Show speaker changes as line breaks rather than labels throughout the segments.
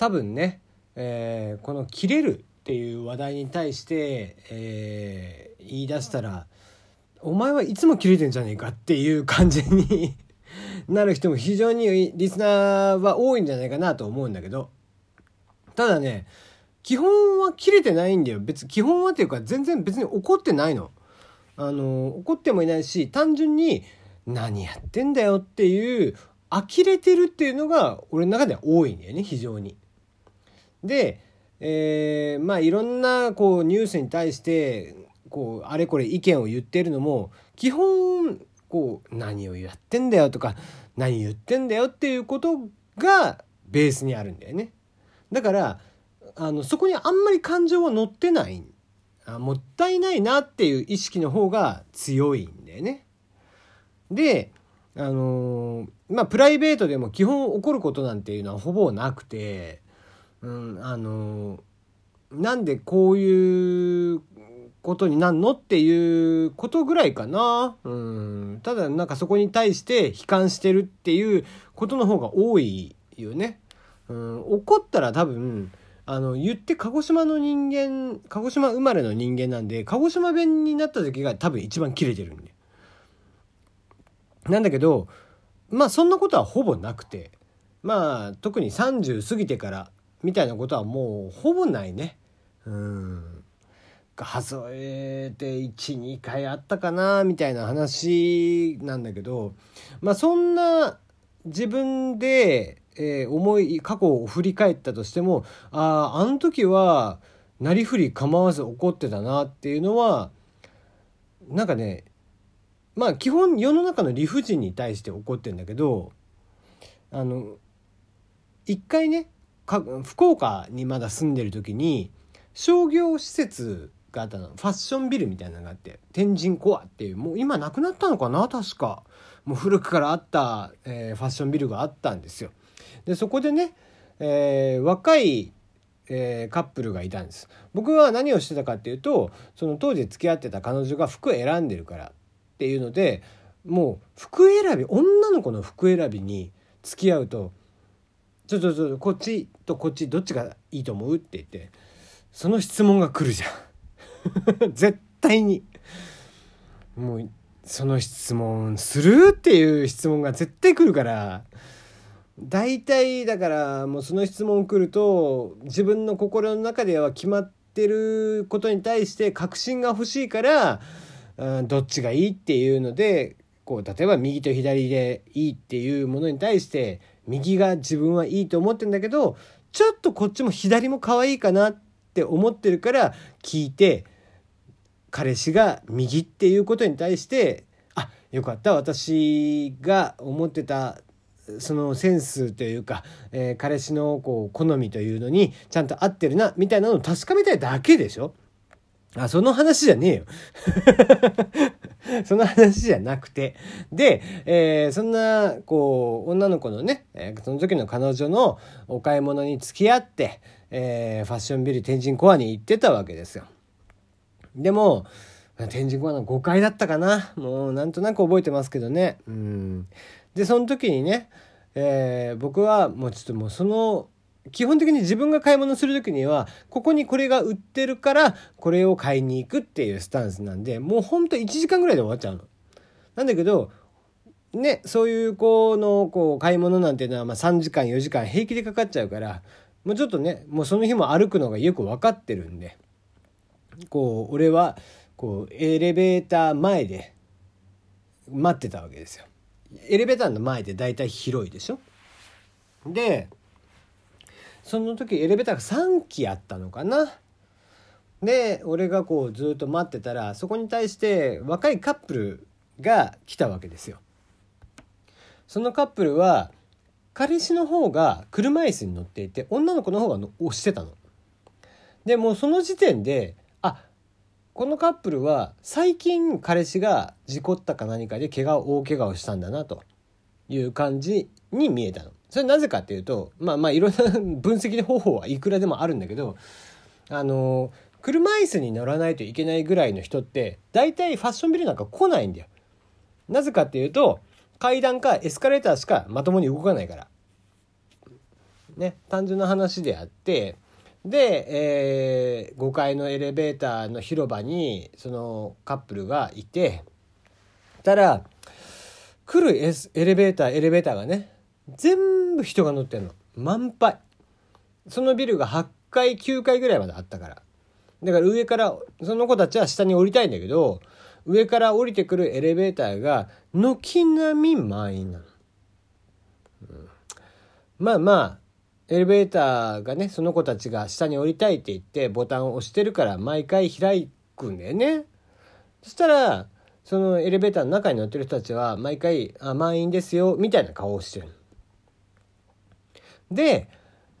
多分ね、えー、この切れるっていう話題に対して、えー、言い出したらお前はいつも切れてんじゃねえかっていう感じに なる人も非常にリスナーは多いんじゃないかなと思うんだけどただね基本は切れてないんだよ別基本はっていうか全然別に怒ってないの。あの怒ってもいないし単純に何やってんだよっていう呆れてるっていうのが俺の中では多いんだよね非常に。で、えー、まあいろんなこうニュースに対してこうあれこれ意見を言ってるのも基本こう何をやってんだよとか何言ってんだよっていうことがベースにあるんだよね。だからあのそこにあんまり感情は乗ってないあもったいないなっていう意識の方が強いんだよね。であのー、まあプライベートでも基本起こることなんていうのはほぼなくて、うん、あの、なんでこういうことになんのっていうことぐらいかな。うん、ただなんかそこに対して悲観してるっていうことの方が多いよね。うん、怒ったら多分あの言って鹿児島の人間鹿児島生まれの人間なんで鹿児島弁になった時が多分一番キレてるんで。なんだけどまあそんなことはほぼなくてまあ特に30過ぎてからみたいなことはもうほぼないね。うん数えて12回あったかなみたいな話なんだけどまあそんな自分で、えー、思い過去を振り返ったとしてもあああの時はなりふり構わず怒ってたなっていうのはなんかねまあ基本世の中の理不尽に対して怒ってんだけどあの一回ね福岡にまだ住んでる時に商業施設があったの。ファッションビルみたいなのがあって天神コアっていうもう今なくなったのかな確か。もう古くからあった、えー、ファッションビルがあったんですよ。でそこでね、えー、若い、えー、カップルがいたんです。僕は何をしてたかっていうとその当時付き合ってた彼女が服選んでるからっていうのでもう服選び女の子の服選びに付き合うとちょっとちょっとこっちとこっちどっちがいいと思うって言ってその質問が来るじゃん。絶対にもうその質問するっていう質問が絶対来るから大体だからもうその質問来ると自分の心の中では決まってることに対して確信が欲しいから、うん、どっちがいいっていうのでこう例えば右と左でいいっていうものに対して右が自分はいいと思ってんだけどちょっとこっちも左も可愛いかなって思ってるから聞いて彼氏が右っていうことに対してあよかった私が思ってたそのセンスというか、えー、彼氏のこう好みというのにちゃんと合ってるなみたいなのを確かめたいだけでしょ？あ、その話じゃねえよ。その話じゃなくて。で、えー、そんな、こう、女の子のね、え、その時の彼女のお買い物に付き合って、えー、ファッションビル天神コアに行ってたわけですよ。でも、天神コアの5階だったかな。もうなんとなく覚えてますけどね。うん。で、その時にね、えー、僕はもうちょっともうその、基本的に自分が買い物する時には、ここにこれが売ってるから、これを買いに行くっていうスタンスなんで、もうほんと1時間ぐらいで終わっちゃうの。なんだけど、ね、そういう子のこう買い物なんていうのはまあ3時間4時間平気でかかっちゃうからもうちょっとねもうその日も歩くのがよく分かってるんでこう俺はこうエレベーター前で待ってたわけですよ。エレベーターの前でだいたい広いでしょでその時エレベーターが3機あったのかな？で俺がこうずっと待ってたらそこに対して若いカップルが来たわけですよ。そのカップルは彼氏の方が車椅子に乗っていて女の子の方がの押してたの。でもその時点であこのカップルは最近彼氏が事故ったか何かで怪我大怪我をしたんだなという感じに見えたの。それなぜかっていうとまあまあいろんな 分析方法はいくらでもあるんだけどあの車椅子に乗らないといけないぐらいの人って大体ファッションビルなんか来ないんだよ。なぜかっていうと階段かエスカレーターしかまともに動かないから。ね単純な話であってで、えー、5階のエレベーターの広場にそのカップルがいてたら来るエスエレベーターエレベーターがね全部人が乗ってんの。満杯。そのビルが8階9階ぐらいまであったから。だから上からその子たちは下に降りたいんだけど上から降りてくるエレベーターが軒並み満員なの、うん、まあまあエレベーターがねその子たちが下に降りたいって言ってボタンを押してるから毎回開くんだよね。そしたらそのエレベーターの中に乗ってる人たちは毎回「あ満員ですよ」みたいな顔をしてるで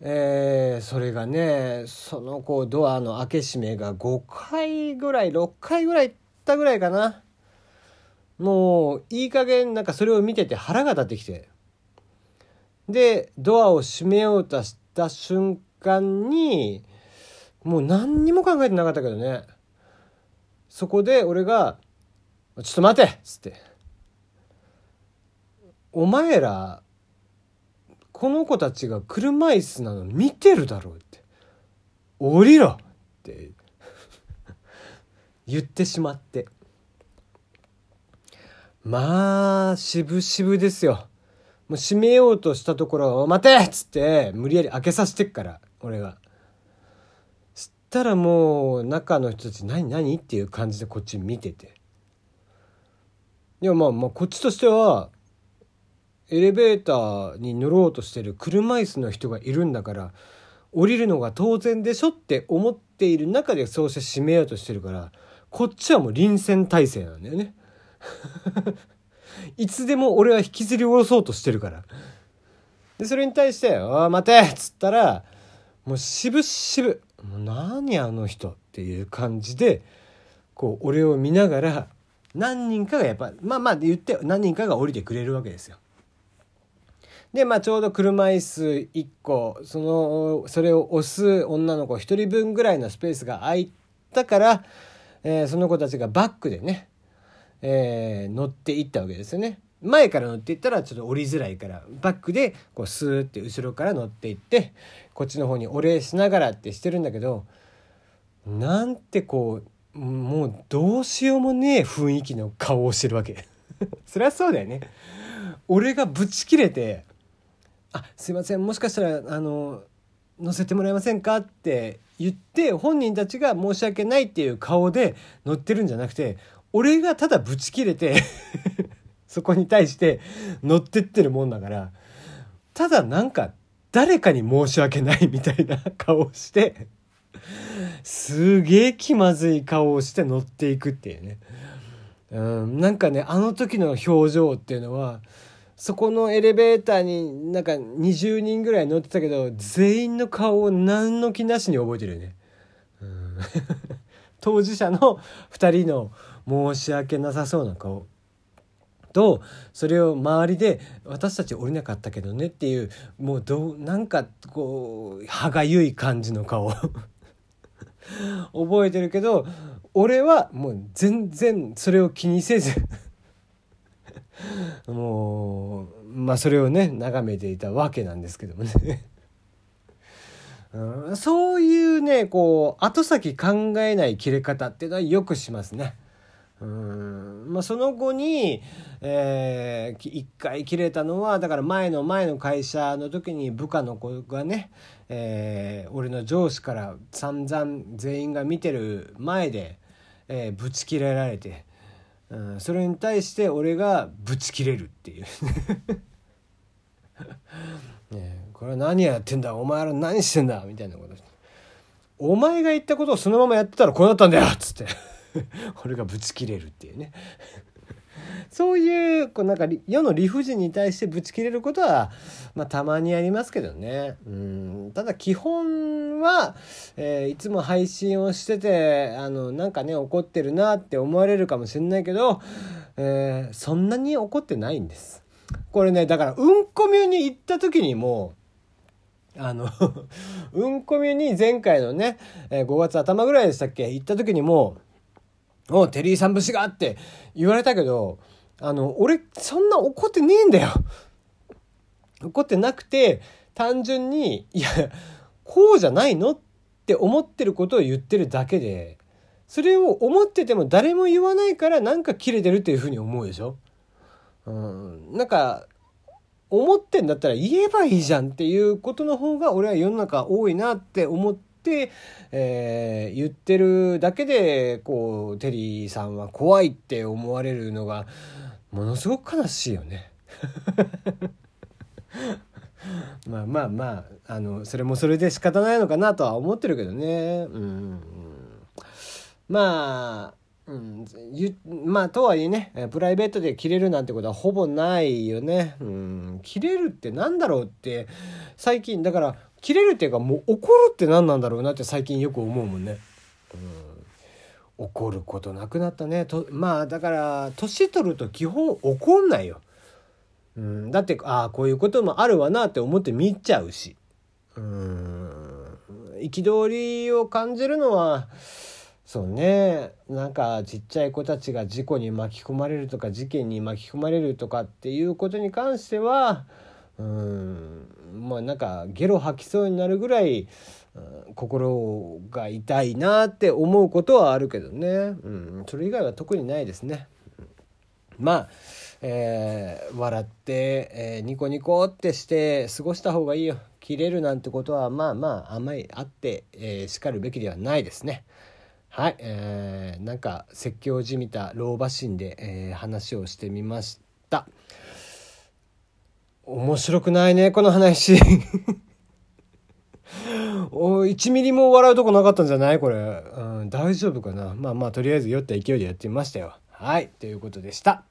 えー、それがねそのこうドアの開け閉めが5回ぐらい6回ぐらい行ったぐらいかな。もういい加減なんかそれを見てて腹が立ってきて。でドアを閉めようとした瞬間にもう何にも考えてなかったけどね。そこで俺が「ちょっと待て!」っつって「お前らこの子たちが車椅子なの見てるだろうって降りろって 言ってしまってまあ渋々ですよもう閉めようとしたところを「待て!」っつって無理やり開けさせてっから俺が。そしたらもう中の人たち「何何?」っていう感じでこっち見てて。いやまあまあこっちとしてはエレベーターに乗ろうとしてる車椅子の人がいるんだから降りるのが当然でしょって思っている中でそうして閉めようとしてるからこっちはもう臨戦態勢なんだよね。いつでも俺は引きずり下ろそうとしてるから。でそれに対して「おい待て!」っつったらもう渋々「もう何あの人」っていう感じでこう俺を見ながら何人かがやっぱまあまあ言って何人かが降りてくれるわけですよ。で、まあ、ちょうど車椅子1個そのそれを押す女の子1人分ぐらいのスペースが空いたから、えー、その子たちがバックでね、えー、乗っていったわけですよね。前から乗っていったらちょっと降りづらいからバックでこうスーって後ろから乗っていってこっちの方にお礼しながらってしてるんだけどなんてこうもうどうしようもねえ雰囲気の顔をしてるわけ そりゃそうだよね俺がブチ切れてあすいませんもしかしたらあの乗せてもらえませんか?」って言って本人たちが申し訳ないっていう顔で乗ってるんじゃなくて俺がただブチ切れて そこに対して乗ってってるもんだからただなんか誰かに申し訳ないみたいな顔をしてすげえ気まずい顔をして乗っていくっていうね。うん、なんかねあの時の表情っていうのはそこのエレベーターになんか20人ぐらい乗ってたけど全員の顔を何の気なしに覚えてるよね。当事者の2人の申し訳なさそうな顔とそれを周りで私たち降りなかったけどねっていうもうどうなんかこう歯がゆい感じの顔 覚えてるけど俺はもう全然それを気にせずもうまあそれをね眺めていたわけなんですけどもねうん、そういうねこう後先考えない切れ方っていうのはよくしますね。うんまあ、その後に、えー、1回切れたのはだから前の前の会社の時に部下の子がね、えー、俺の上司から散々全員が見てる前で、えー、ぶち切れられてん、それに対して俺がブチ切れるっていう。ねこれは何やってんだお前ら何してんだみたいなことお前が言ったことをそのままやってたらこうなったんだよっつって。俺がブチ切れるっていうね。そういうこうなんか世の理不尽に対してぶち切れることは、まあ、たまにありますけどねうんただ基本は、えー、いつも配信をしててあのなんかね怒ってるなって思われるかもしれないけど、えー、そんなに怒ってないんです。これねだからうんこみゅに行った時にもあの うんこみゅに前回のね、えー、5月頭ぐらいでしたっけ？行った時にも「おテリーさん節が!」って言われたけどあの、俺、そんな怒ってねえんだよ。怒ってなくて、単純にいやこうじゃないのって思ってることを言ってるだけでそれを思ってても誰も言わないからなんか切れてるっていうふうに思うでしょ。うん、なんか思ってんだったら言えばいいじゃんっていうことの方が俺は世の中多いなって思って、えー、言ってるだけでこうテリーさんは怖いって思われるのがものすごく悲しいよね。まあまあまああのそれもそれで仕方ないのかなとは思ってるけどね。うん、まあうん、まあとはいえねプライベートで切れるなんてことはほぼないよね。うん、切れるってなんだろうって最近だから切れるっていうかもう怒るって何なんだろうなって最近よく思うもんね。うん、怒ることなくなったねとまあだから年取ると基本怒んないよ。うん、だってああこういうこともあるわなって思って見ちゃうし。うん憤りを感じるのはそうねなんかちっちゃい子たちが事故に巻き込まれるとか事件に巻き込まれるとかっていうことに関してはうん。まあなんかゲロ吐きそうになるぐらい、うん、心が痛いなって思うことはあるけどね、うん、それ以外は特にないですね。まあえー、笑って、えー、ニコニコってして過ごした方がいいよ。切れるなんてことはまあまああんまりあって、えー、しかるべきではないですね。はい、えー、なんか説教じみた老婆心で、えー、話をしてみました。面白くないねこの話。お1ミリも笑うとこなかったんじゃない？これ、うん、大丈夫かな？まあまあとりあえず酔った勢いでやってみましたよ。はいということでした。